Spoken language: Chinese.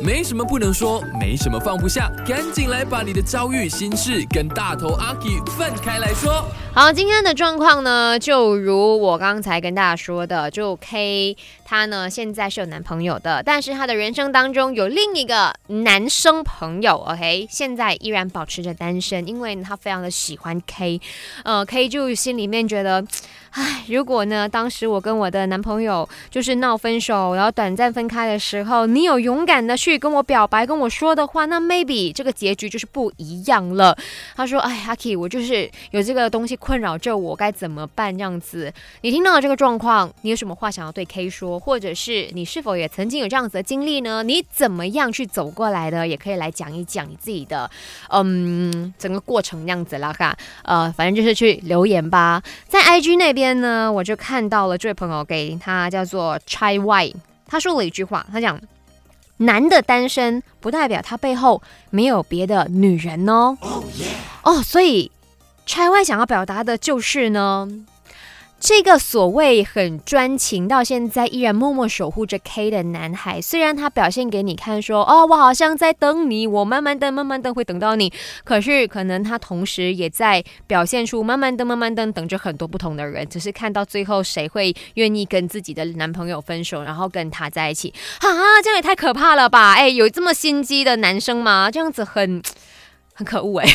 没什么不能说，没什么放不下，赶紧来把你的遭遇、心事跟大头阿 K 分开来说。好，今天的状况呢，就如我刚才跟大家说的，就 K 她呢现在是有男朋友的，但是她的人生当中有另一个男生朋友，OK，现在依然保持着单身，因为她非常的喜欢 K，呃，K 就心里面觉得。唉，如果呢，当时我跟我的男朋友就是闹分手，然后短暂分开的时候，你有勇敢的去跟我表白，跟我说的话，那 maybe 这个结局就是不一样了。他说：“哎，阿 K，我就是有这个东西困扰着我，该怎么办？这样子，你听到了这个状况，你有什么话想要对 K 说，或者是你是否也曾经有这样子的经历呢？你怎么样去走过来的？也可以来讲一讲你自己的，嗯，整个过程这样子啦，哈，呃，反正就是去留言吧，在 IG 那边。”呢，我就看到了这位朋友给他叫做 chy 他说了一句话，他讲男的单身不代表他背后没有别的女人哦。哦，所以 chy 想要表达的就是呢。这个所谓很专情到现在依然默默守护着 K 的男孩，虽然他表现给你看说，哦，我好像在等你，我慢慢等，慢慢等会等到你，可是可能他同时也在表现出慢慢等，慢慢等，等着很多不同的人，只是看到最后谁会愿意跟自己的男朋友分手，然后跟他在一起，哈啊，这样也太可怕了吧？哎，有这么心机的男生吗？这样子很很可恶哎。